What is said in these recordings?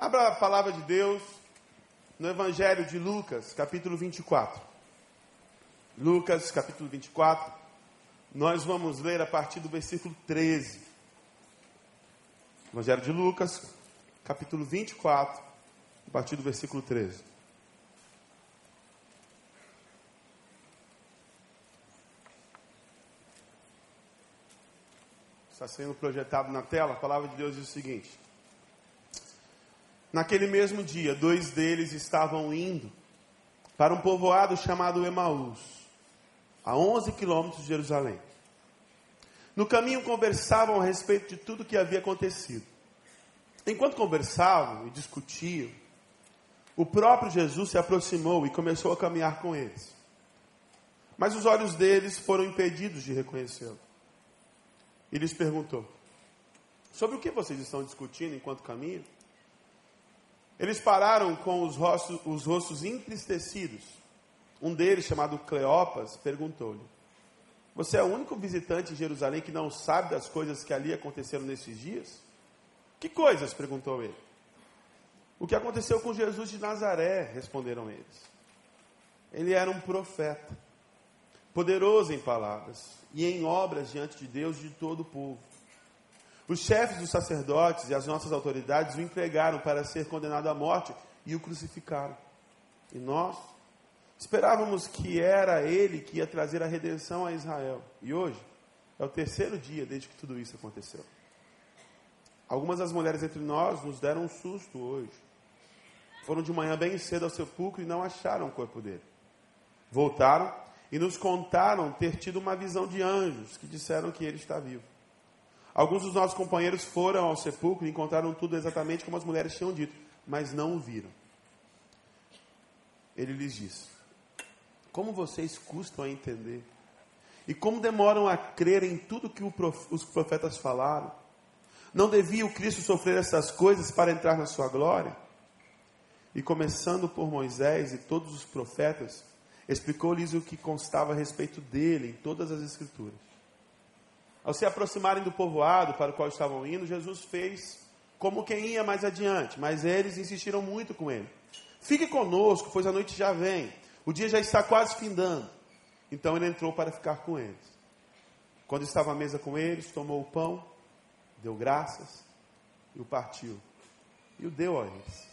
Abra a palavra de Deus no Evangelho de Lucas, capítulo 24. Lucas, capítulo 24. Nós vamos ler a partir do versículo 13. Evangelho de Lucas, capítulo 24, a partir do versículo 13. Está sendo projetado na tela, a palavra de Deus diz o seguinte: Naquele mesmo dia, dois deles estavam indo para um povoado chamado Emaús, a 11 quilômetros de Jerusalém. No caminho conversavam a respeito de tudo que havia acontecido. Enquanto conversavam e discutiam, o próprio Jesus se aproximou e começou a caminhar com eles. Mas os olhos deles foram impedidos de reconhecê-lo. E lhes perguntou: Sobre o que vocês estão discutindo enquanto caminham? Eles pararam com os rostos, os rostos entristecidos. Um deles, chamado Cleopas, perguntou-lhe: Você é o único visitante em Jerusalém que não sabe das coisas que ali aconteceram nesses dias? Que coisas? perguntou ele. O que aconteceu com Jesus de Nazaré? responderam eles. Ele era um profeta, poderoso em palavras e em obras diante de Deus e de todo o povo. Os chefes dos sacerdotes e as nossas autoridades o entregaram para ser condenado à morte e o crucificaram. E nós esperávamos que era ele que ia trazer a redenção a Israel. E hoje é o terceiro dia desde que tudo isso aconteceu. Algumas das mulheres entre nós nos deram um susto hoje. Foram de manhã bem cedo ao sepulcro e não acharam o corpo dele. Voltaram e nos contaram ter tido uma visão de anjos que disseram que ele está vivo. Alguns dos nossos companheiros foram ao sepulcro e encontraram tudo exatamente como as mulheres tinham dito, mas não o viram. Ele lhes disse: Como vocês custam a entender? E como demoram a crer em tudo que os profetas falaram? Não devia o Cristo sofrer essas coisas para entrar na sua glória? E começando por Moisés e todos os profetas, explicou-lhes o que constava a respeito dele em todas as Escrituras. Ao se aproximarem do povoado para o qual estavam indo, Jesus fez como quem ia mais adiante, mas eles insistiram muito com ele. Fique conosco, pois a noite já vem, o dia já está quase findando. Então ele entrou para ficar com eles. Quando estava à mesa com eles, tomou o pão, deu graças e o partiu. E o deu a eles.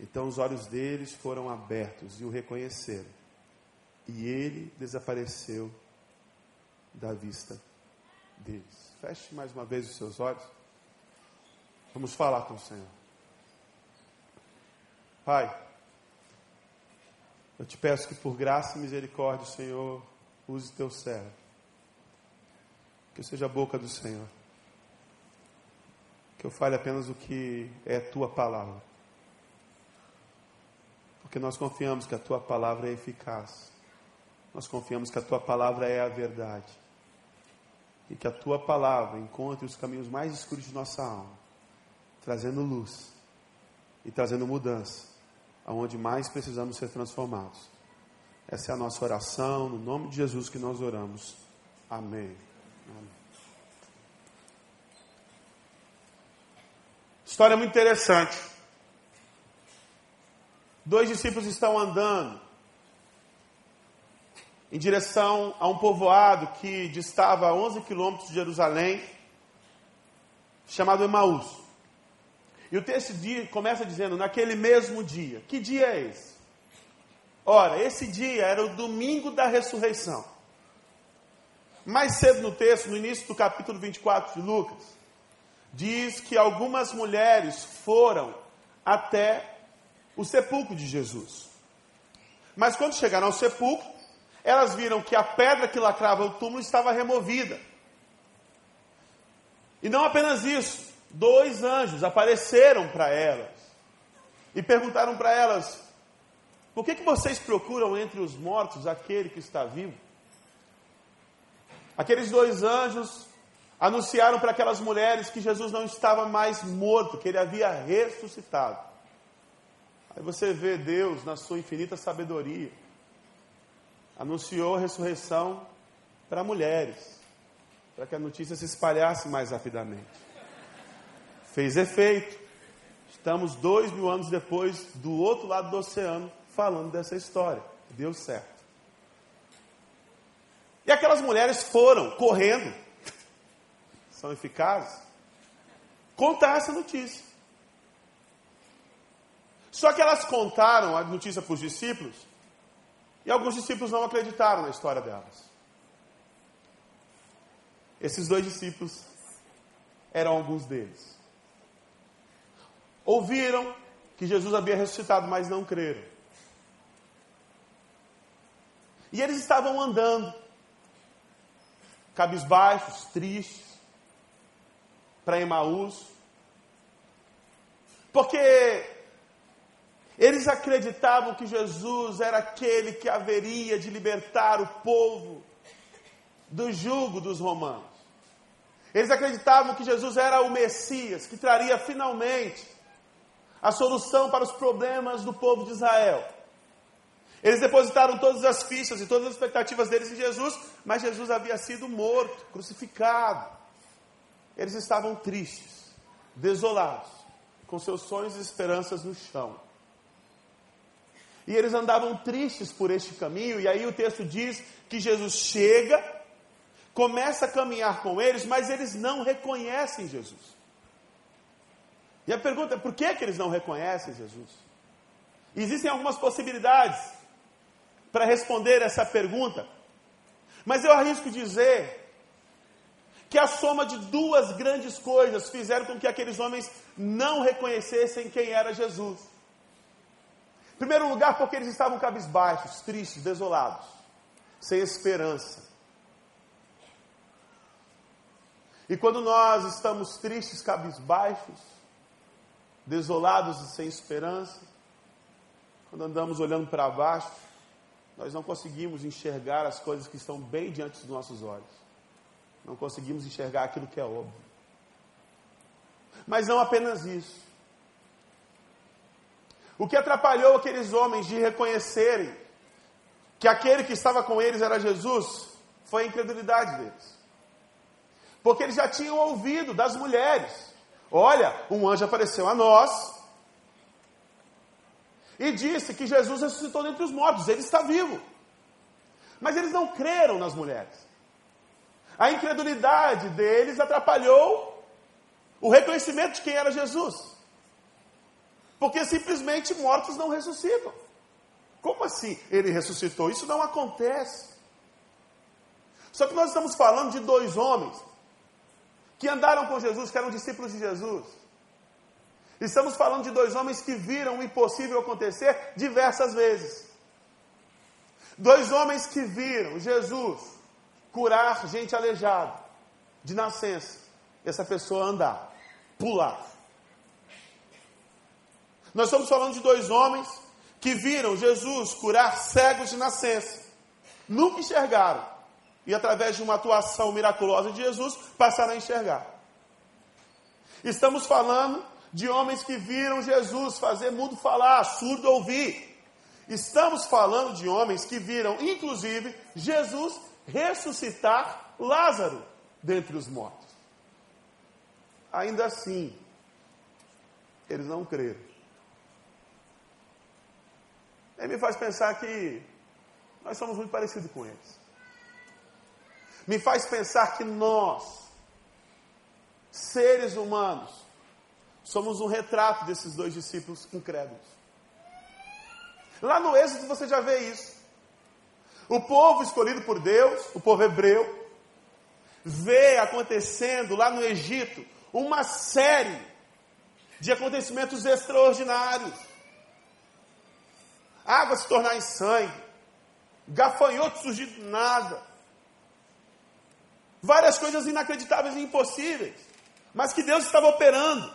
Então os olhos deles foram abertos e o reconheceram. E ele desapareceu da vista deles. Feche mais uma vez os seus olhos. Vamos falar com o Senhor. Pai, eu te peço que por graça e misericórdia, Senhor, use teu servo. Que eu seja a boca do Senhor. Que eu fale apenas o que é tua palavra. Porque nós confiamos que a tua palavra é eficaz. Nós confiamos que a tua palavra é a verdade e que a tua palavra encontre os caminhos mais escuros de nossa alma, trazendo luz e trazendo mudança, aonde mais precisamos ser transformados. Essa é a nossa oração, no nome de Jesus que nós oramos. Amém. Amém. História muito interessante. Dois discípulos estão andando em direção a um povoado que distava a 11 quilômetros de Jerusalém, chamado Emaús. E o texto começa dizendo, naquele mesmo dia. Que dia é esse? Ora, esse dia era o domingo da ressurreição. Mais cedo no texto, no início do capítulo 24 de Lucas, diz que algumas mulheres foram até o sepulcro de Jesus. Mas quando chegaram ao sepulcro, elas viram que a pedra que lacrava o túmulo estava removida. E não apenas isso, dois anjos apareceram para elas e perguntaram para elas: por que, que vocês procuram entre os mortos aquele que está vivo? Aqueles dois anjos anunciaram para aquelas mulheres que Jesus não estava mais morto, que ele havia ressuscitado. Aí você vê Deus na sua infinita sabedoria anunciou a ressurreição para mulheres, para que a notícia se espalhasse mais rapidamente. Fez efeito. Estamos dois mil anos depois, do outro lado do oceano, falando dessa história. Deu certo. E aquelas mulheres foram correndo, são eficazes, contar essa notícia. Só que elas contaram a notícia para os discípulos, e alguns discípulos não acreditaram na história delas. Esses dois discípulos eram alguns deles. Ouviram que Jesus havia ressuscitado, mas não creram. E eles estavam andando, cabisbaixos, tristes, para Emaús, porque eles acreditavam que Jesus era aquele que haveria de libertar o povo do jugo dos romanos. Eles acreditavam que Jesus era o Messias, que traria finalmente a solução para os problemas do povo de Israel. Eles depositaram todas as fichas e todas as expectativas deles em Jesus, mas Jesus havia sido morto, crucificado. Eles estavam tristes, desolados, com seus sonhos e esperanças no chão. E eles andavam tristes por este caminho, e aí o texto diz que Jesus chega, começa a caminhar com eles, mas eles não reconhecem Jesus. E a pergunta é: por que, que eles não reconhecem Jesus? Existem algumas possibilidades para responder essa pergunta, mas eu arrisco dizer que a soma de duas grandes coisas fizeram com que aqueles homens não reconhecessem quem era Jesus. Em primeiro lugar, porque eles estavam cabisbaixos, tristes, desolados, sem esperança. E quando nós estamos tristes, cabisbaixos, desolados e sem esperança, quando andamos olhando para baixo, nós não conseguimos enxergar as coisas que estão bem diante dos nossos olhos. Não conseguimos enxergar aquilo que é óbvio. Mas não apenas isso. O que atrapalhou aqueles homens de reconhecerem que aquele que estava com eles era Jesus foi a incredulidade deles. Porque eles já tinham ouvido das mulheres Olha, um anjo apareceu a nós e disse que Jesus ressuscitou dentre os mortos, ele está vivo. Mas eles não creram nas mulheres. A incredulidade deles atrapalhou o reconhecimento de quem era Jesus. Porque simplesmente mortos não ressuscitam. Como assim ele ressuscitou? Isso não acontece. Só que nós estamos falando de dois homens que andaram com Jesus, que eram discípulos de Jesus. Estamos falando de dois homens que viram o impossível acontecer diversas vezes. Dois homens que viram Jesus curar gente aleijada, de nascença. Essa pessoa andar, pular. Nós estamos falando de dois homens que viram Jesus curar cegos de nascença. Nunca enxergaram, e através de uma atuação miraculosa de Jesus, passaram a enxergar. Estamos falando de homens que viram Jesus fazer mudo falar, surdo ouvir. Estamos falando de homens que viram, inclusive, Jesus ressuscitar Lázaro dentre os mortos. Ainda assim, eles não creram. Ele me faz pensar que nós somos muito parecidos com eles me faz pensar que nós, seres humanos, somos um retrato desses dois discípulos incrédulos. Lá no Êxodo você já vê isso. O povo escolhido por Deus, o povo hebreu, vê acontecendo lá no Egito uma série de acontecimentos extraordinários. Água se tornar em sangue, gafanhoto surgir do nada, várias coisas inacreditáveis e impossíveis, mas que Deus estava operando.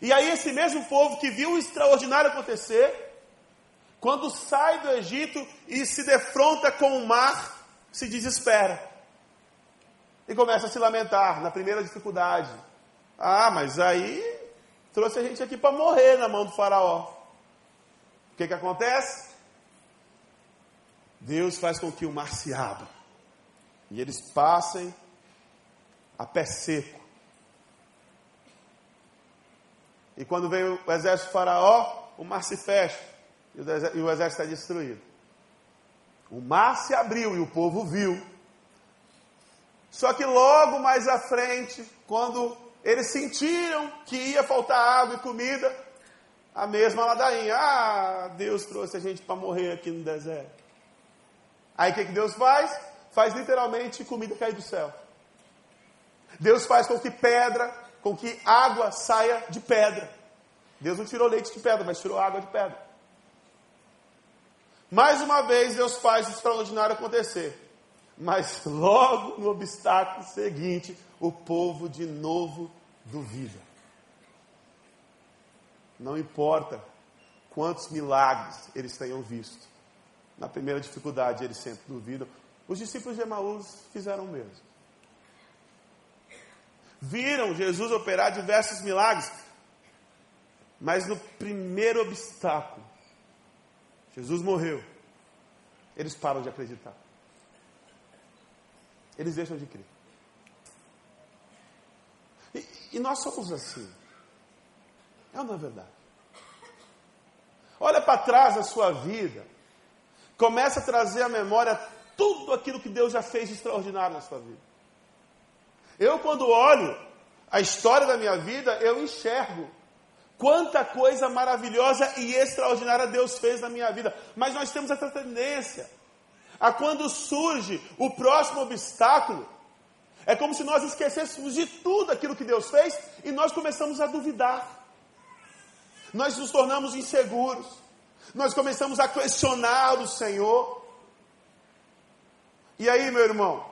E aí, esse mesmo povo que viu o extraordinário acontecer, quando sai do Egito e se defronta com o mar, se desespera e começa a se lamentar na primeira dificuldade. Ah, mas aí trouxe a gente aqui para morrer na mão do Faraó. Que, que acontece? Deus faz com que o mar se abra e eles passem a pé seco. E quando vem o exército faraó, o mar se fecha e o exército é destruído. O mar se abriu e o povo viu. Só que logo mais à frente, quando eles sentiram que ia faltar água e comida, a mesma ladainha. Ah, Deus trouxe a gente para morrer aqui no deserto. Aí o que, que Deus faz? Faz literalmente comida cair do céu. Deus faz com que pedra, com que água saia de pedra. Deus não tirou leite de pedra, mas tirou água de pedra. Mais uma vez, Deus faz o extraordinário acontecer. Mas logo no obstáculo seguinte, o povo de novo duvida. Não importa quantos milagres eles tenham visto. Na primeira dificuldade, eles sempre duvidam. Os discípulos de Emaús fizeram o mesmo. Viram Jesus operar diversos milagres, mas no primeiro obstáculo, Jesus morreu. Eles param de acreditar. Eles deixam de crer. E, e nós somos assim. É ou não é verdade? Olha para trás da sua vida. Começa a trazer à memória tudo aquilo que Deus já fez de extraordinário na sua vida. Eu, quando olho a história da minha vida, eu enxergo Quanta coisa maravilhosa e extraordinária Deus fez na minha vida. Mas nós temos essa tendência a quando surge o próximo obstáculo, é como se nós esquecêssemos de tudo aquilo que Deus fez e nós começamos a duvidar. Nós nos tornamos inseguros. Nós começamos a questionar o Senhor. E aí, meu irmão,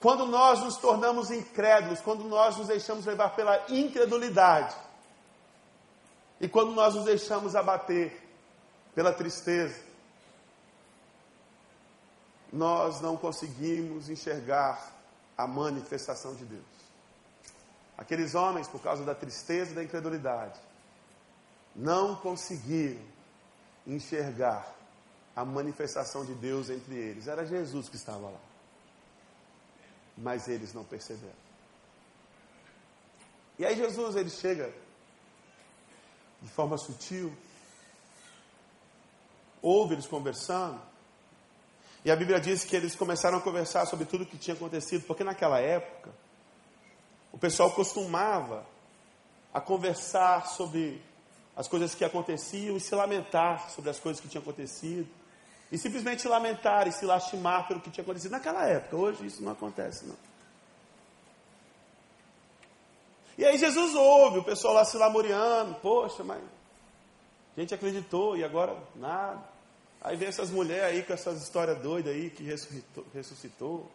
quando nós nos tornamos incrédulos, quando nós nos deixamos levar pela incredulidade, e quando nós nos deixamos abater pela tristeza, nós não conseguimos enxergar a manifestação de Deus. Aqueles homens, por causa da tristeza e da incredulidade, não conseguiram enxergar a manifestação de Deus entre eles. Era Jesus que estava lá. Mas eles não perceberam. E aí Jesus ele chega de forma sutil, ouve eles conversando, e a Bíblia diz que eles começaram a conversar sobre tudo o que tinha acontecido, porque naquela época o pessoal costumava a conversar sobre as coisas que aconteciam e se lamentar sobre as coisas que tinham acontecido. E simplesmente lamentar e se lastimar pelo que tinha acontecido naquela época. Hoje isso não acontece, não. E aí Jesus ouve o pessoal lá se lamuriando, poxa, mas a gente acreditou e agora nada. Aí vem essas mulheres aí com essas histórias doidas aí que ressuscitou. ressuscitou.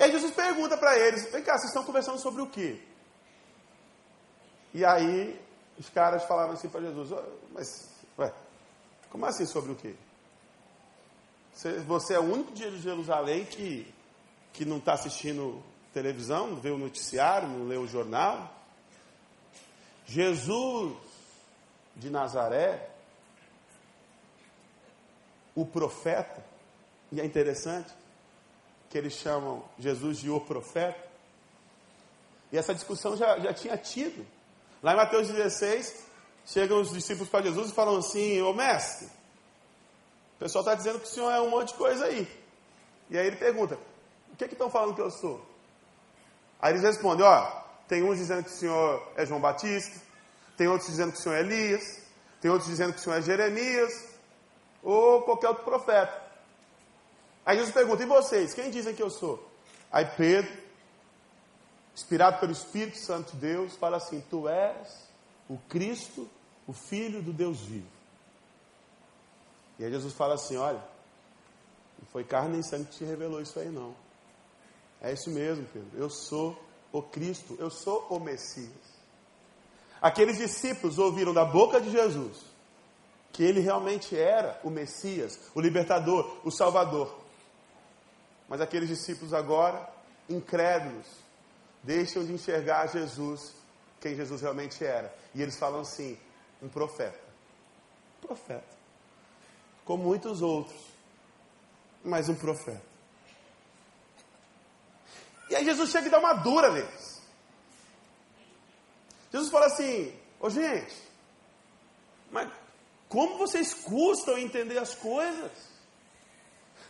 E aí Jesus pergunta para eles, vem cá, vocês estão conversando sobre o quê? E aí os caras falaram assim para Jesus, mas, ué, como assim sobre o quê? Você, você é o único dia de Jerusalém que, que não está assistindo televisão, não vê o noticiário, não lê o jornal. Jesus de Nazaré, o profeta, e é interessante que eles chamam Jesus de o profeta, e essa discussão já, já tinha tido. Lá em Mateus 16, chegam os discípulos para Jesus e falam assim: Ô mestre, o pessoal está dizendo que o senhor é um monte de coisa aí. E aí ele pergunta: O que estão falando que eu sou? Aí eles respondem: ó, tem uns dizendo que o senhor é João Batista, tem outros dizendo que o senhor é Elias, tem outros dizendo que o senhor é Jeremias, ou qualquer outro profeta. Aí Jesus pergunta: e vocês, quem dizem que eu sou? Aí Pedro, inspirado pelo Espírito Santo de Deus, fala assim: Tu és o Cristo, o Filho do Deus vivo. E aí Jesus fala assim: Olha, não foi carne nem sangue que te revelou isso aí, não. É isso mesmo, Pedro. Eu sou o Cristo, eu sou o Messias. Aqueles discípulos ouviram da boca de Jesus que ele realmente era o Messias, o libertador, o Salvador. Mas aqueles discípulos agora, incrédulos, deixam de enxergar Jesus, quem Jesus realmente era. E eles falam assim: um profeta. Profeta. Como muitos outros, mas um profeta. E aí Jesus chega e dá uma dura neles. Jesus fala assim: Ô gente, mas como vocês custam entender as coisas?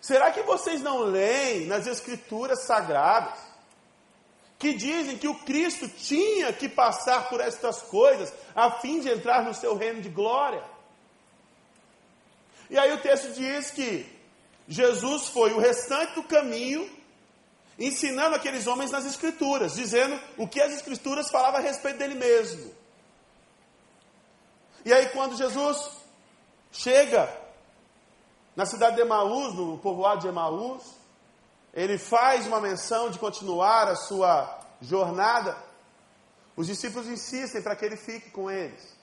Será que vocês não leem nas Escrituras Sagradas que dizem que o Cristo tinha que passar por estas coisas a fim de entrar no seu reino de glória? E aí o texto diz que Jesus foi o restante do caminho ensinando aqueles homens nas Escrituras, dizendo o que as Escrituras falavam a respeito dele mesmo. E aí, quando Jesus chega na cidade de Emaús, no povoado de Emaús, ele faz uma menção de continuar a sua jornada. Os discípulos insistem para que ele fique com eles.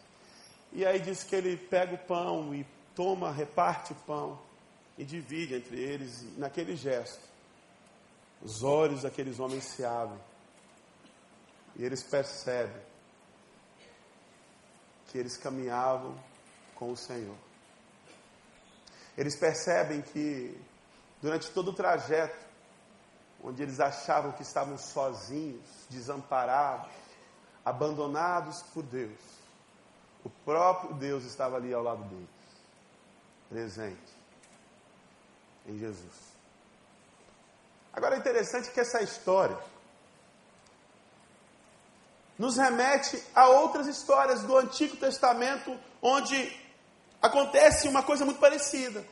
E aí diz que ele pega o pão e toma, reparte o pão e divide entre eles. E naquele gesto, os olhos daqueles homens se abrem e eles percebem que eles caminhavam com o Senhor. Eles percebem que durante todo o trajeto, onde eles achavam que estavam sozinhos, desamparados, abandonados por Deus, o próprio Deus estava ali ao lado deles, presente em Jesus. Agora é interessante que essa história nos remete a outras histórias do Antigo Testamento onde acontece uma coisa muito parecida.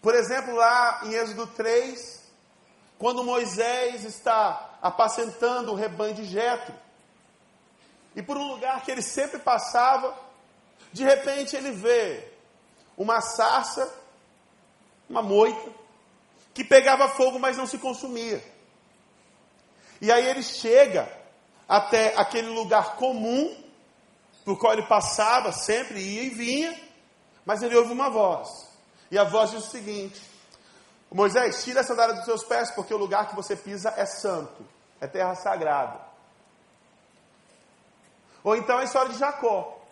Por exemplo, lá em Êxodo 3, quando Moisés está apacentando o rebanho de Jetro, e por um lugar que ele sempre passava, de repente ele vê uma sarça, uma moita, que pegava fogo, mas não se consumia. E aí ele chega até aquele lugar comum, por qual ele passava, sempre ia e vinha, mas ele ouve uma voz. E a voz diz o seguinte: Moisés, tira a sandália dos seus pés, porque o lugar que você pisa é santo, é terra sagrada. Ou então a história de Jacó.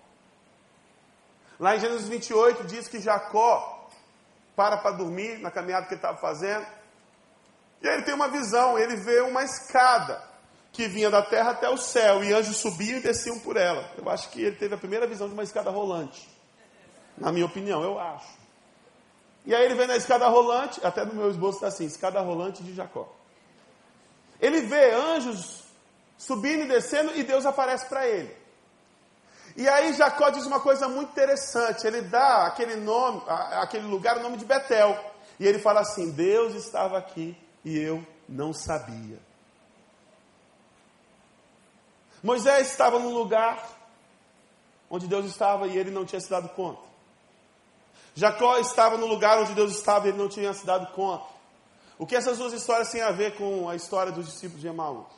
Lá em Gênesis 28 diz que Jacó para para dormir na caminhada que ele estava fazendo. E aí ele tem uma visão, ele vê uma escada que vinha da terra até o céu, e anjos subiam e desciam por ela. Eu acho que ele teve a primeira visão de uma escada rolante. Na minha opinião, eu acho. E aí ele vê na escada rolante, até no meu esboço está assim, escada rolante de Jacó. Ele vê anjos subindo e descendo e Deus aparece para ele. E aí Jacó diz uma coisa muito interessante, ele dá aquele nome, aquele lugar o nome de Betel. E ele fala assim: Deus estava aqui e eu não sabia. Moisés estava num lugar onde Deus estava e ele não tinha se dado conta. Jacó estava no lugar onde Deus estava e ele não tinha se dado conta. O que essas duas histórias têm a ver com a história dos discípulos de Emaús?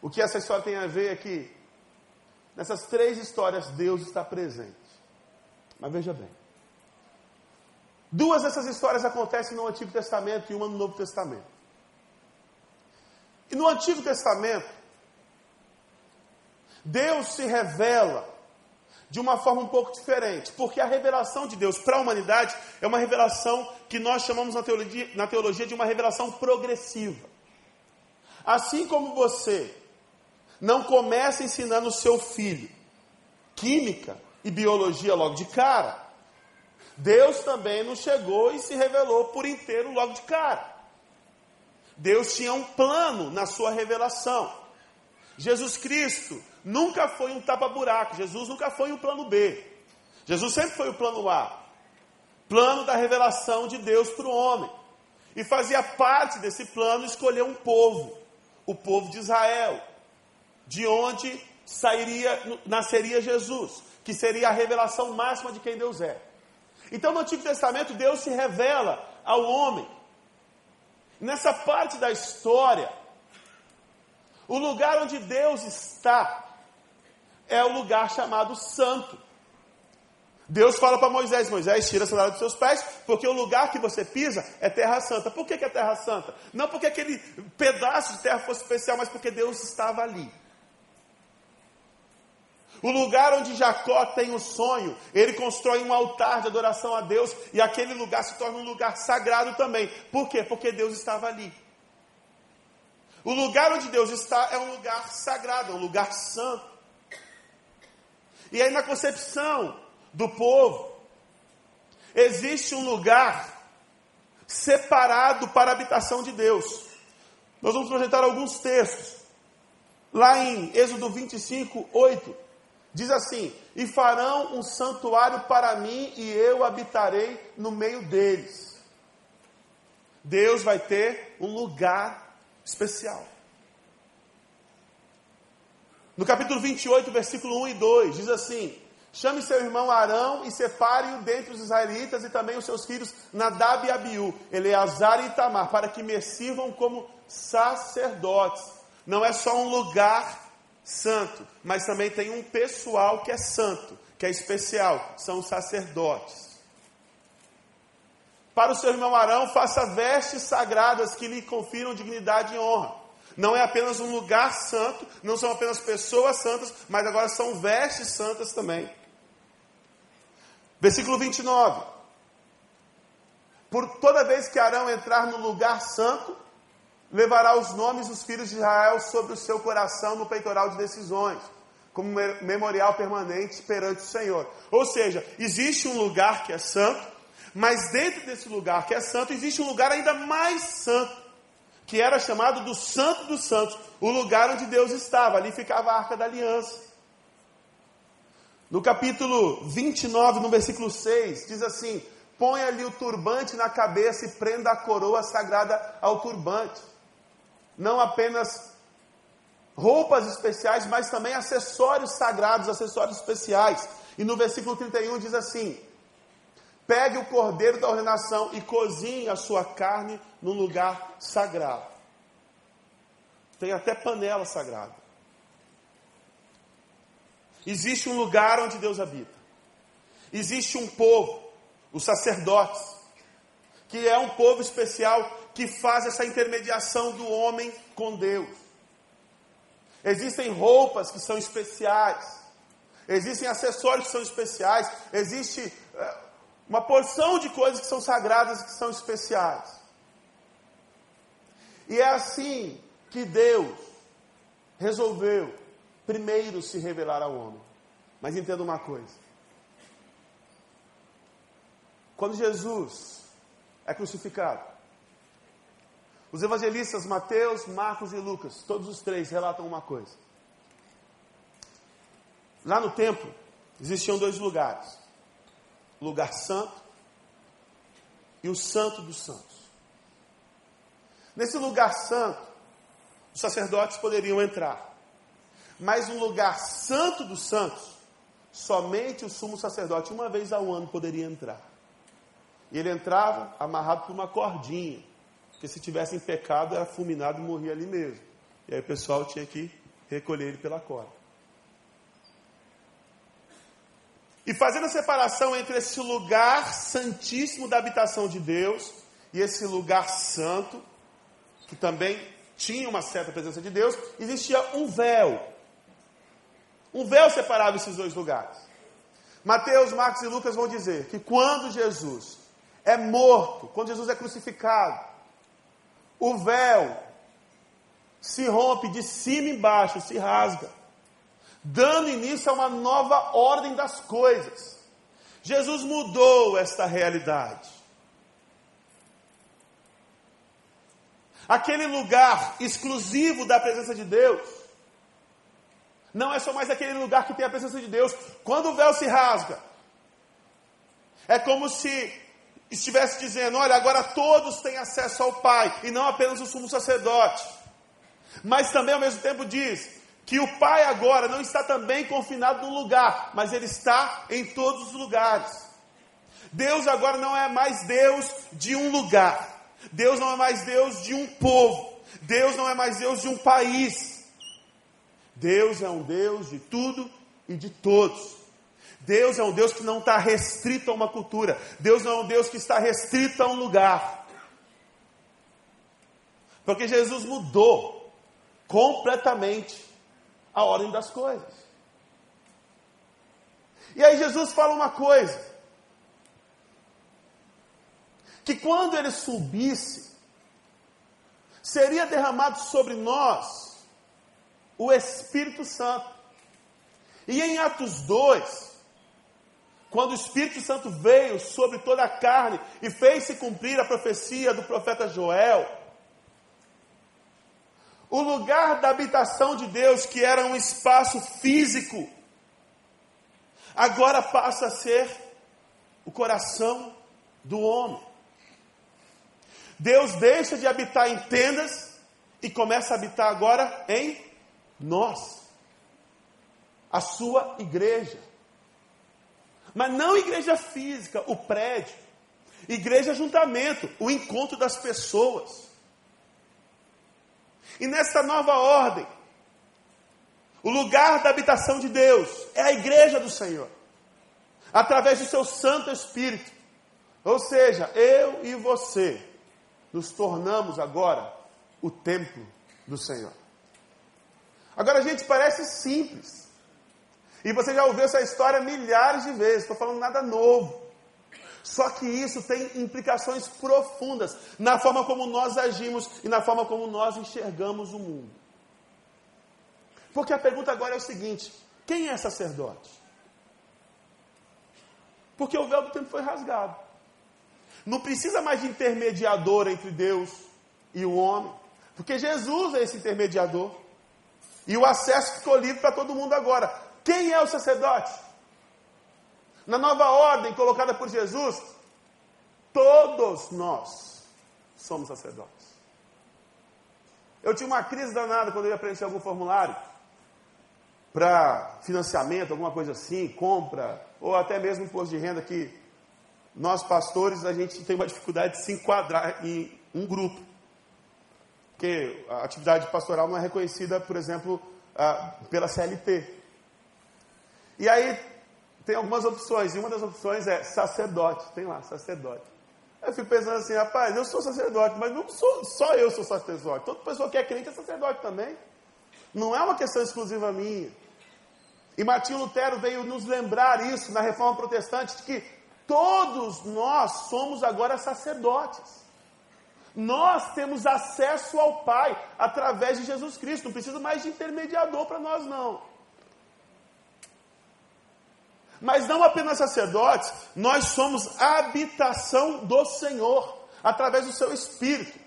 O que essa história tem a ver é que nessas três histórias Deus está presente. Mas veja bem. Duas dessas histórias acontecem no Antigo Testamento e uma no Novo Testamento. E no Antigo Testamento, Deus se revela de uma forma um pouco diferente, porque a revelação de Deus para a humanidade é uma revelação que nós chamamos na teologia, na teologia de uma revelação progressiva. Assim como você não começa ensinando o seu filho química e biologia logo de cara, Deus também não chegou e se revelou por inteiro logo de cara. Deus tinha um plano na sua revelação. Jesus Cristo nunca foi um tapa-buraco, Jesus nunca foi um plano B. Jesus sempre foi o plano A plano da revelação de Deus para o homem. E fazia parte desse plano escolher um povo, o povo de Israel, de onde sairia, nasceria Jesus, que seria a revelação máxima de quem Deus é. Então, no Antigo Testamento, Deus se revela ao homem Nessa parte da história, o lugar onde Deus está é o lugar chamado Santo. Deus fala para Moisés: Moisés, tira a sandália dos seus pés, porque o lugar que você pisa é terra santa. Por que, que é terra santa? Não porque aquele pedaço de terra fosse especial, mas porque Deus estava ali. O lugar onde Jacó tem o sonho, ele constrói um altar de adoração a Deus e aquele lugar se torna um lugar sagrado também. Por quê? Porque Deus estava ali. O lugar onde Deus está é um lugar sagrado, é um lugar santo. E aí, na concepção do povo, existe um lugar separado para a habitação de Deus. Nós vamos projetar alguns textos. Lá em Êxodo 25, 8, diz assim: E farão um santuário para mim, e eu habitarei no meio deles. Deus vai ter um lugar especial. No capítulo 28, versículo 1 e 2, diz assim: Chame seu irmão Arão e separe-o dentre os israelitas e também os seus filhos Nadab e Abiú, Eleazar e Itamar, para que me sirvam como sacerdotes. Não é só um lugar santo, mas também tem um pessoal que é santo, que é especial, são os sacerdotes. Para o seu irmão Arão, faça vestes sagradas que lhe confiram dignidade e honra. Não é apenas um lugar santo, não são apenas pessoas santas, mas agora são vestes santas também. Versículo 29. Por toda vez que Arão entrar no lugar santo, levará os nomes dos filhos de Israel sobre o seu coração no peitoral de decisões, como memorial permanente perante o Senhor. Ou seja, existe um lugar que é santo, mas dentro desse lugar que é santo, existe um lugar ainda mais santo, que era chamado do Santo dos Santos, o lugar onde Deus estava. Ali ficava a arca da aliança. No capítulo 29, no versículo 6, diz assim: Põe-lhe o turbante na cabeça e prenda a coroa sagrada ao turbante. Não apenas roupas especiais, mas também acessórios sagrados, acessórios especiais. E no versículo 31 diz assim: Pegue o cordeiro da ordenação e cozinhe a sua carne no lugar sagrado. Tem até panela sagrada. Existe um lugar onde Deus habita. Existe um povo, os sacerdotes, que é um povo especial que faz essa intermediação do homem com Deus. Existem roupas que são especiais. Existem acessórios que são especiais. Existe é, uma porção de coisas que são sagradas e que são especiais. E é assim que Deus resolveu primeiro se revelar ao homem. Mas entenda uma coisa: quando Jesus é crucificado, os evangelistas Mateus, Marcos e Lucas, todos os três relatam uma coisa. Lá no templo existiam dois lugares: o lugar santo e o santo dos santos. Nesse lugar santo, os sacerdotes poderiam entrar. Mas no lugar santo dos santos, somente o sumo sacerdote, uma vez ao ano, poderia entrar. E ele entrava amarrado por uma cordinha, porque se tivesse em pecado, era fulminado e morria ali mesmo. E aí o pessoal tinha que recolher ele pela corda. E fazendo a separação entre esse lugar santíssimo da habitação de Deus e esse lugar santo, que também tinha uma certa presença de Deus, existia um véu um véu separava esses dois lugares. Mateus, Marcos e Lucas vão dizer que quando Jesus é morto, quando Jesus é crucificado, o véu se rompe de cima e embaixo, se rasga, dando início a uma nova ordem das coisas. Jesus mudou esta realidade. Aquele lugar exclusivo da presença de Deus não é só mais aquele lugar que tem a presença de Deus. Quando o véu se rasga, é como se estivesse dizendo: olha, agora todos têm acesso ao Pai, e não apenas o sumo sacerdote. Mas também ao mesmo tempo diz que o Pai agora não está também confinado num lugar, mas ele está em todos os lugares. Deus agora não é mais Deus de um lugar. Deus não é mais Deus de um povo. Deus não é mais Deus de um país. Deus é um Deus de tudo e de todos. Deus é um Deus que não está restrito a uma cultura. Deus não é um Deus que está restrito a um lugar. Porque Jesus mudou completamente a ordem das coisas. E aí Jesus fala uma coisa: que quando ele subisse, seria derramado sobre nós o Espírito Santo. E em Atos 2, quando o Espírito Santo veio sobre toda a carne e fez-se cumprir a profecia do profeta Joel, o lugar da habitação de Deus, que era um espaço físico, agora passa a ser o coração do homem. Deus deixa de habitar em tendas e começa a habitar agora em nós, a sua igreja. Mas não igreja física, o prédio. Igreja juntamento, o encontro das pessoas. E nesta nova ordem, o lugar da habitação de Deus é a igreja do Senhor, através do seu Santo Espírito. Ou seja, eu e você nos tornamos agora o templo do Senhor. Agora, gente, parece simples. E você já ouviu essa história milhares de vezes, estou falando nada novo. Só que isso tem implicações profundas na forma como nós agimos e na forma como nós enxergamos o mundo. Porque a pergunta agora é o seguinte: quem é sacerdote? Porque o véu do tempo foi rasgado. Não precisa mais de intermediador entre Deus e o homem, porque Jesus é esse intermediador. E o acesso ficou livre para todo mundo agora. Quem é o sacerdote? Na nova ordem colocada por Jesus, todos nós somos sacerdotes. Eu tinha uma crise danada quando eu ia preencher algum formulário para financiamento, alguma coisa assim, compra, ou até mesmo imposto de renda que nós pastores a gente tem uma dificuldade de se enquadrar em um grupo. Porque a atividade pastoral não é reconhecida, por exemplo, pela CLT. E aí tem algumas opções, e uma das opções é sacerdote, tem lá, sacerdote. Eu fico pensando assim, rapaz, eu sou sacerdote, mas não sou, só eu sou sacerdote. Toda pessoa que é crente é sacerdote também. Não é uma questão exclusiva minha. E Martinho Lutero veio nos lembrar isso na reforma protestante, de que todos nós somos agora sacerdotes. Nós temos acesso ao Pai através de Jesus Cristo. Não precisa mais de intermediador para nós, não. Mas não apenas sacerdotes, nós somos a habitação do Senhor, através do seu Espírito.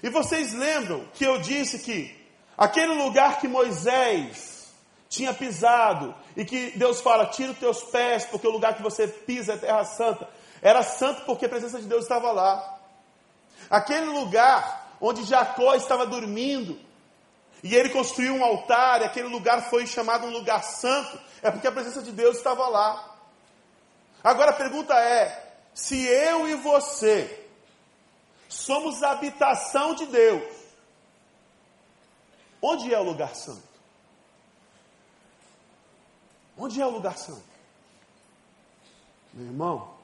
E vocês lembram que eu disse que aquele lugar que Moisés tinha pisado, e que Deus fala: tira os teus pés, porque o lugar que você pisa é terra santa. Era santo porque a presença de Deus estava lá. Aquele lugar onde Jacó estava dormindo, e ele construiu um altar, e aquele lugar foi chamado um lugar santo, é porque a presença de Deus estava lá. Agora a pergunta é: se eu e você somos a habitação de Deus, onde é o lugar santo? Onde é o lugar santo? Meu irmão,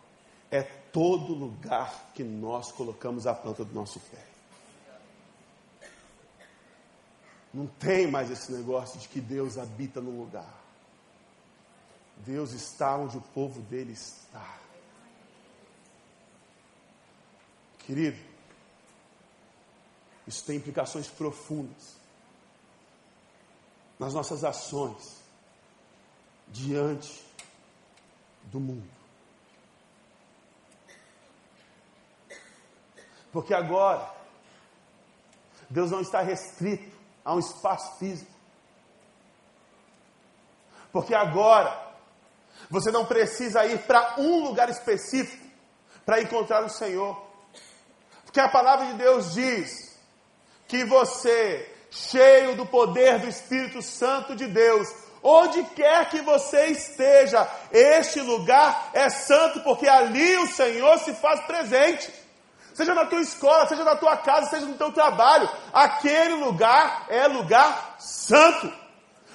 é todo lugar que nós colocamos a planta do nosso pé. Não tem mais esse negócio de que Deus habita no lugar. Deus está onde o povo dele está. Querido, isso tem implicações profundas nas nossas ações diante do mundo. Porque agora, Deus não está restrito a um espaço físico. Porque agora, você não precisa ir para um lugar específico para encontrar o Senhor. Porque a palavra de Deus diz que você, cheio do poder do Espírito Santo de Deus, onde quer que você esteja, este lugar é santo, porque ali o Senhor se faz presente seja na tua escola, seja na tua casa, seja no teu trabalho, aquele lugar é lugar santo.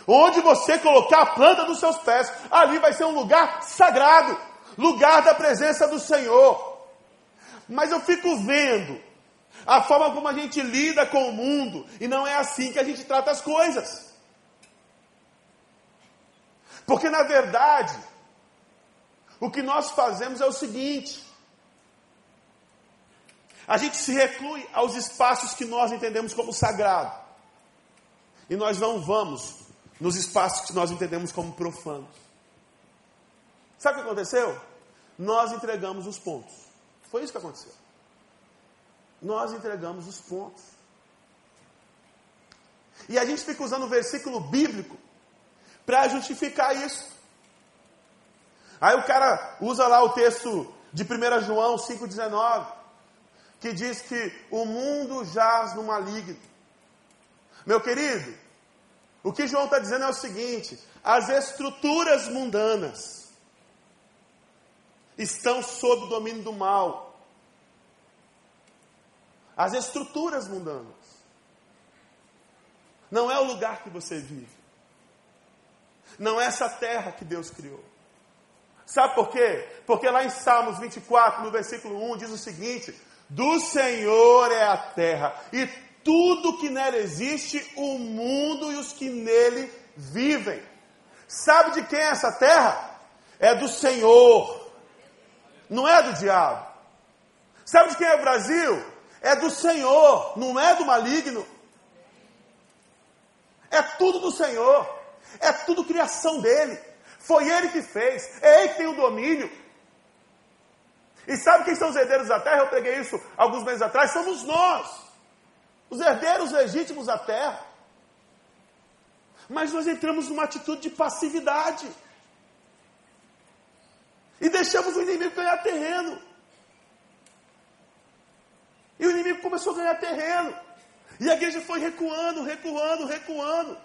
Onde você colocar a planta dos seus pés, ali vai ser um lugar sagrado, lugar da presença do Senhor. Mas eu fico vendo a forma como a gente lida com o mundo, e não é assim que a gente trata as coisas. Porque na verdade, o que nós fazemos é o seguinte: A gente se reclui aos espaços que nós entendemos como sagrado. E nós não vamos nos espaços que nós entendemos como profanos. Sabe o que aconteceu? Nós entregamos os pontos. Foi isso que aconteceu. Nós entregamos os pontos. E a gente fica usando o versículo bíblico para justificar isso. Aí o cara usa lá o texto de 1 João 5,19, que diz que o mundo jaz no maligno. Meu querido, o que João está dizendo é o seguinte: as estruturas mundanas estão sob o domínio do mal. As estruturas mundanas. Não é o lugar que você vive. Não é essa terra que Deus criou. Sabe por quê? Porque lá em Salmos 24, no versículo 1, diz o seguinte: Do Senhor é a terra e tudo que nela existe, o mundo e os que nele vivem. Sabe de quem é essa terra? É do Senhor, não é do diabo. Sabe de quem é o Brasil? É do Senhor, não é do maligno. É tudo do Senhor, é tudo criação dele. Foi ele que fez, é ele que tem o domínio. E sabe quem são os herdeiros da terra? Eu preguei isso alguns meses atrás. Somos nós os herdeiros legítimos da terra. Mas nós entramos numa atitude de passividade. E deixamos o inimigo ganhar terreno. E o inimigo começou a ganhar terreno. E a igreja foi recuando, recuando, recuando.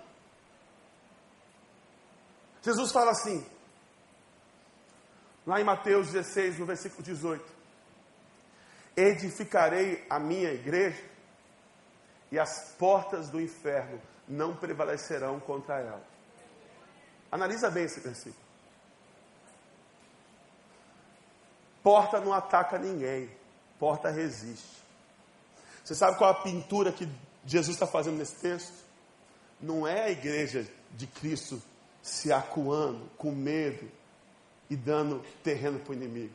Jesus fala assim, lá em Mateus 16, no versículo 18: Edificarei a minha igreja e as portas do inferno não prevalecerão contra ela. Analisa bem esse versículo. Porta não ataca ninguém, porta resiste. Você sabe qual a pintura que Jesus está fazendo nesse texto? Não é a igreja de Cristo se acuando, com medo e dando terreno para o inimigo.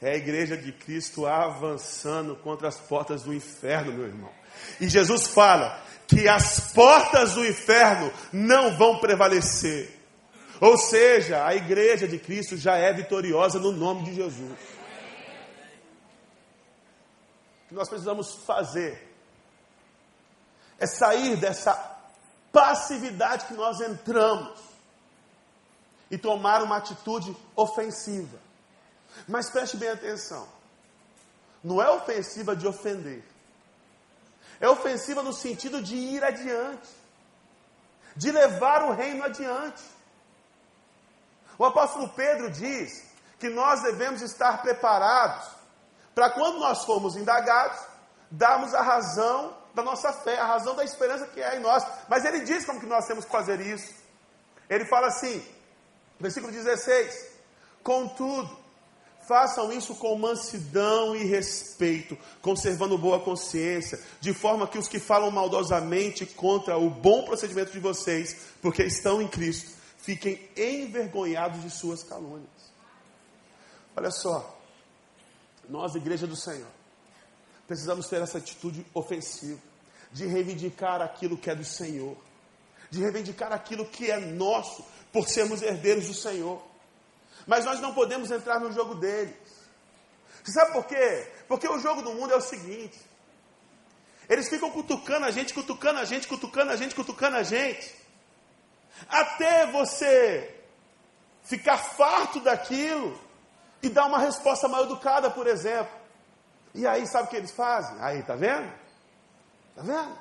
É a igreja de Cristo avançando contra as portas do inferno, meu irmão. E Jesus fala que as portas do inferno não vão prevalecer. Ou seja, a igreja de Cristo já é vitoriosa no nome de Jesus. O que nós precisamos fazer é sair dessa passividade que nós entramos e tomar uma atitude ofensiva. Mas preste bem atenção. Não é ofensiva de ofender. É ofensiva no sentido de ir adiante, de levar o reino adiante. O apóstolo Pedro diz que nós devemos estar preparados para quando nós formos indagados, darmos a razão da nossa fé, a razão da esperança que é em nós. Mas ele diz como que nós temos que fazer isso. Ele fala assim, versículo 16: Contudo, Façam isso com mansidão e respeito, conservando boa consciência, de forma que os que falam maldosamente contra o bom procedimento de vocês, porque estão em Cristo, fiquem envergonhados de suas calúnias. Olha só, nós, Igreja do Senhor, precisamos ter essa atitude ofensiva, de reivindicar aquilo que é do Senhor, de reivindicar aquilo que é nosso, por sermos herdeiros do Senhor. Mas nós não podemos entrar no jogo deles. Você sabe por quê? Porque o jogo do mundo é o seguinte: eles ficam cutucando a gente, cutucando a gente, cutucando a gente, cutucando a gente, até você ficar farto daquilo e dar uma resposta mal educada, por exemplo. E aí, sabe o que eles fazem? Aí, tá vendo? Tá vendo?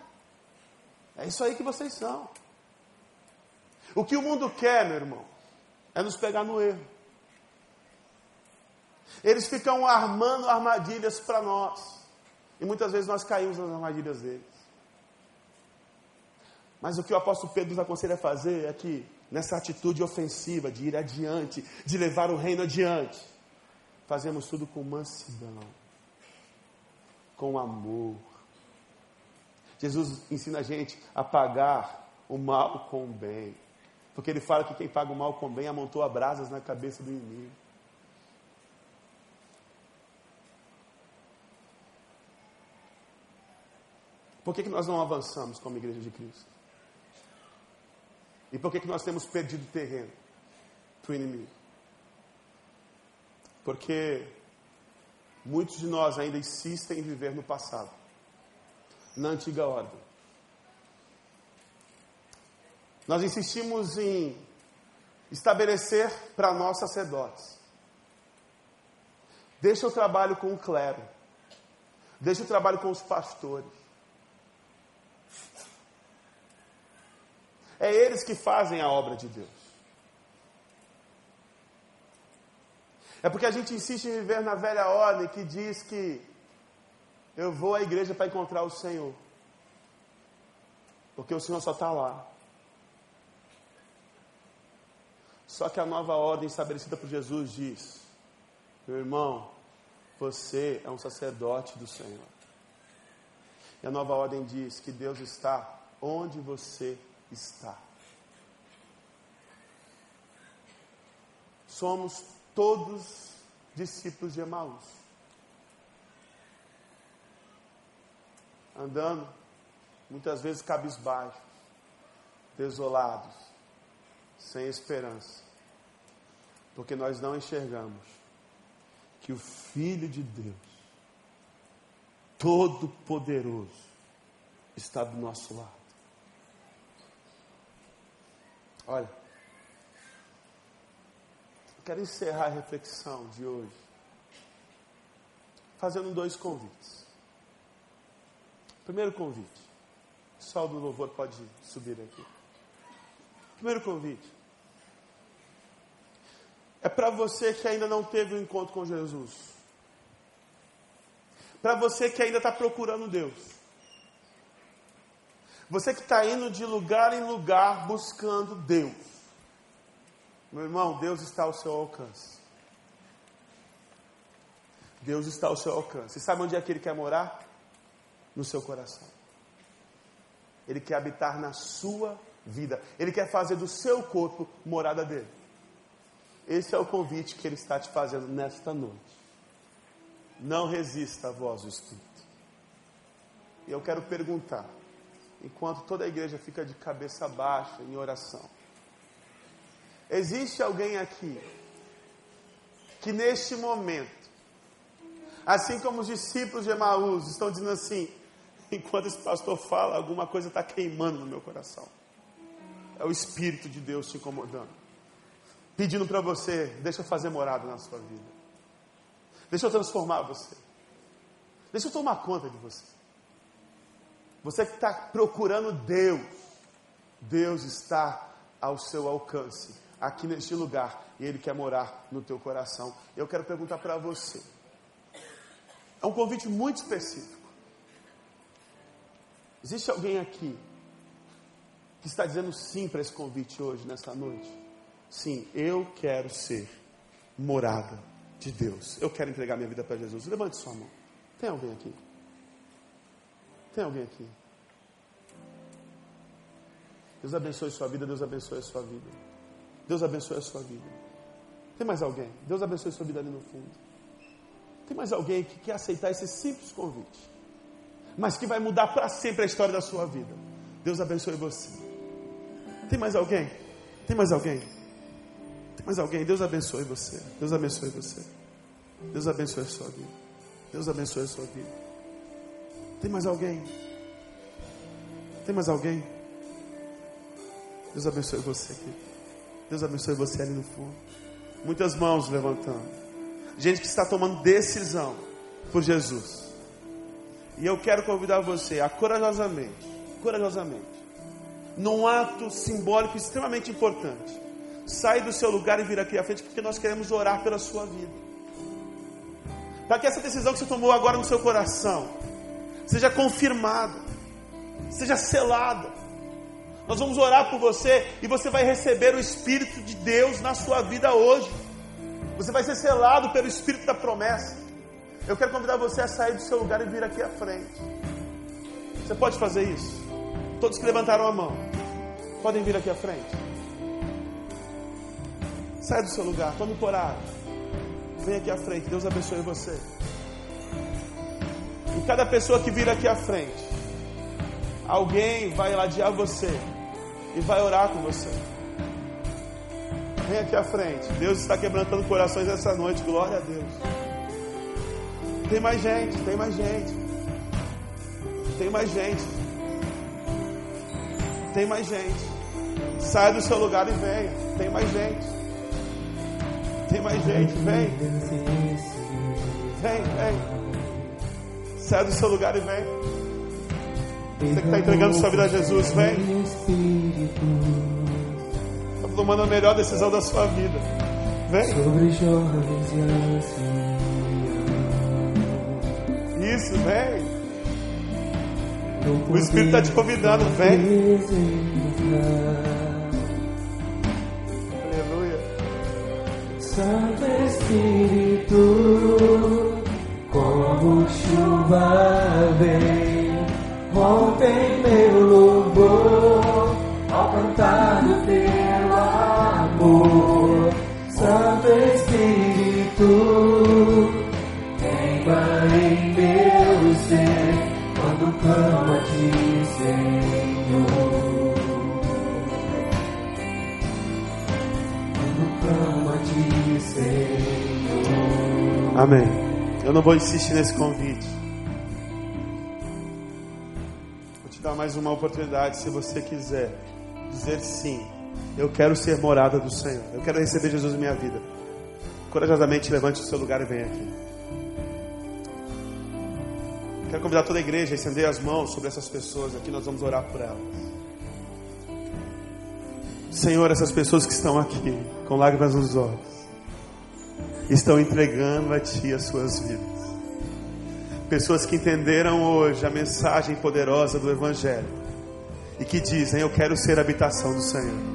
É isso aí que vocês são. O que o mundo quer, meu irmão, é nos pegar no erro. Eles ficam armando armadilhas para nós. E muitas vezes nós caímos nas armadilhas deles. Mas o que o apóstolo Pedro nos aconselha a fazer é que, nessa atitude ofensiva de ir adiante, de levar o reino adiante, fazemos tudo com mansidão, com amor. Jesus ensina a gente a pagar o mal com o bem. Porque ele fala que quem paga o mal com bem amontou brasas na cabeça do inimigo. Por que, que nós não avançamos como igreja de Cristo? E por que, que nós temos perdido terreno para o inimigo? Porque muitos de nós ainda insistem em viver no passado, na antiga ordem. Nós insistimos em estabelecer para nós sacerdotes. Deixa o trabalho com o clero. Deixa o trabalho com os pastores. É eles que fazem a obra de Deus. É porque a gente insiste em viver na velha ordem que diz que eu vou à igreja para encontrar o Senhor. Porque o Senhor só está lá. Só que a nova ordem estabelecida por Jesus diz: meu irmão, você é um sacerdote do Senhor. E a nova ordem diz que Deus está onde você está. Somos todos discípulos de Emaús. Andando, muitas vezes cabisbaixos, desolados, sem esperança. Porque nós não enxergamos que o Filho de Deus, Todo-Poderoso, está do nosso lado. Olha, eu quero encerrar a reflexão de hoje fazendo dois convites. Primeiro convite, sol do louvor pode subir aqui. Primeiro convite é para você que ainda não teve um encontro com Jesus. Para você que ainda está procurando Deus. Você que está indo de lugar em lugar buscando Deus. Meu irmão, Deus está ao seu alcance. Deus está ao seu alcance. E sabe onde é que Ele quer morar? No seu coração. Ele quer habitar na sua vida. Ele quer fazer do seu corpo morada dele. Esse é o convite que Ele está te fazendo nesta noite. Não resista à voz do Espírito. E eu quero perguntar enquanto toda a igreja fica de cabeça baixa em oração. Existe alguém aqui que neste momento, assim como os discípulos de Emaús estão dizendo assim, enquanto esse pastor fala, alguma coisa está queimando no meu coração. É o Espírito de Deus te incomodando, pedindo para você, deixa eu fazer morada na sua vida, deixa eu transformar você, deixa eu tomar conta de você. Você que está procurando Deus, Deus está ao seu alcance, aqui neste lugar, e Ele quer morar no teu coração. Eu quero perguntar para você. É um convite muito específico. Existe alguém aqui que está dizendo sim para esse convite hoje, nesta noite? Sim, eu quero ser morada de Deus. Eu quero entregar minha vida para Jesus. Levante sua mão. Tem alguém aqui? Tem alguém aqui? Deus abençoe sua vida, Deus abençoe sua vida. Deus abençoe sua vida. Tem mais alguém? Deus abençoe sua vida ali no fundo. Tem mais alguém que quer aceitar esse simples convite, mas que vai mudar para sempre a história da sua vida? Deus abençoe você. Tem mais alguém? Tem mais alguém? Tem mais alguém? Deus abençoe você. Deus abençoe você. Deus abençoe a sua vida. Deus abençoe a sua vida. Tem mais alguém? Tem mais alguém? Deus abençoe você aqui. Deus abençoe você ali no fundo. Muitas mãos levantando. Gente que está tomando decisão por Jesus. E eu quero convidar você a corajosamente, corajosamente, num ato simbólico extremamente importante, sair do seu lugar e vir aqui à frente, porque nós queremos orar pela sua vida. Para que essa decisão que você tomou agora no seu coração seja confirmada, seja selada. Nós vamos orar por você e você vai receber o Espírito de Deus na sua vida hoje. Você vai ser selado pelo Espírito da promessa. Eu quero convidar você a sair do seu lugar e vir aqui à frente. Você pode fazer isso? Todos que levantaram a mão, podem vir aqui à frente. Sai do seu lugar, tome coragem. Vem aqui à frente, Deus abençoe você. E cada pessoa que vir aqui à frente, alguém vai ladear você e vai orar com você. Vem aqui à frente. Deus está quebrantando corações essa noite. Glória a Deus. Tem mais gente, tem mais gente. Tem mais gente. Tem mais gente. Sai do seu lugar e venha. Tem mais gente. Tem mais gente. Vem. Vem, vem. Sai do seu lugar e vem. Você que está entregando sua vida a Jesus, vem. Está tomando a melhor decisão da sua vida. Vem. Isso, vem. O Espírito está te convidando, vem. Aleluia. Santo Espírito, como chuva vem, rompe em meu louvor, ao cantar do teu amor. Santo Espírito, queima em meu ser, quando clamo Amém. Eu não vou insistir nesse convite. Vou te dar mais uma oportunidade, se você quiser dizer sim. Eu quero ser morada do Senhor. Eu quero receber Jesus na minha vida. Corajosamente levante o seu lugar e venha aqui. Quero convidar toda a igreja a estender as mãos sobre essas pessoas aqui. Nós vamos orar por elas. Senhor, essas pessoas que estão aqui, com lágrimas nos olhos, estão entregando a Ti as suas vidas. Pessoas que entenderam hoje a mensagem poderosa do Evangelho e que dizem: Eu quero ser habitação do Senhor.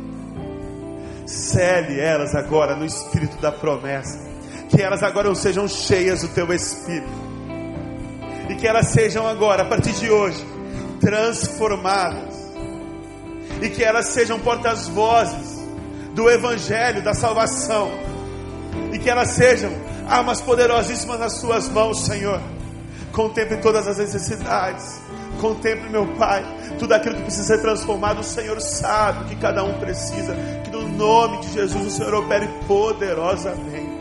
Cele elas agora no espírito da promessa, que elas agora sejam cheias do Teu Espírito e que elas sejam agora, a partir de hoje, transformadas e que elas sejam portas-vozes do Evangelho, da salvação, e que elas sejam armas poderosíssimas nas Suas mãos, Senhor. Contemple todas as necessidades, contemple, meu Pai, tudo aquilo que precisa ser transformado. O Senhor sabe que cada um precisa, que no nome de Jesus o Senhor opere poderosamente.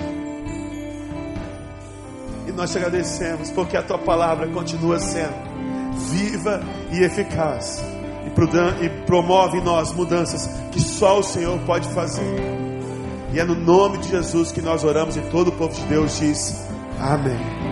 E nós te agradecemos, porque a tua palavra continua sendo viva e eficaz e promove em nós mudanças que só o Senhor pode fazer. E é no nome de Jesus que nós oramos e todo o povo de Deus diz: Amém.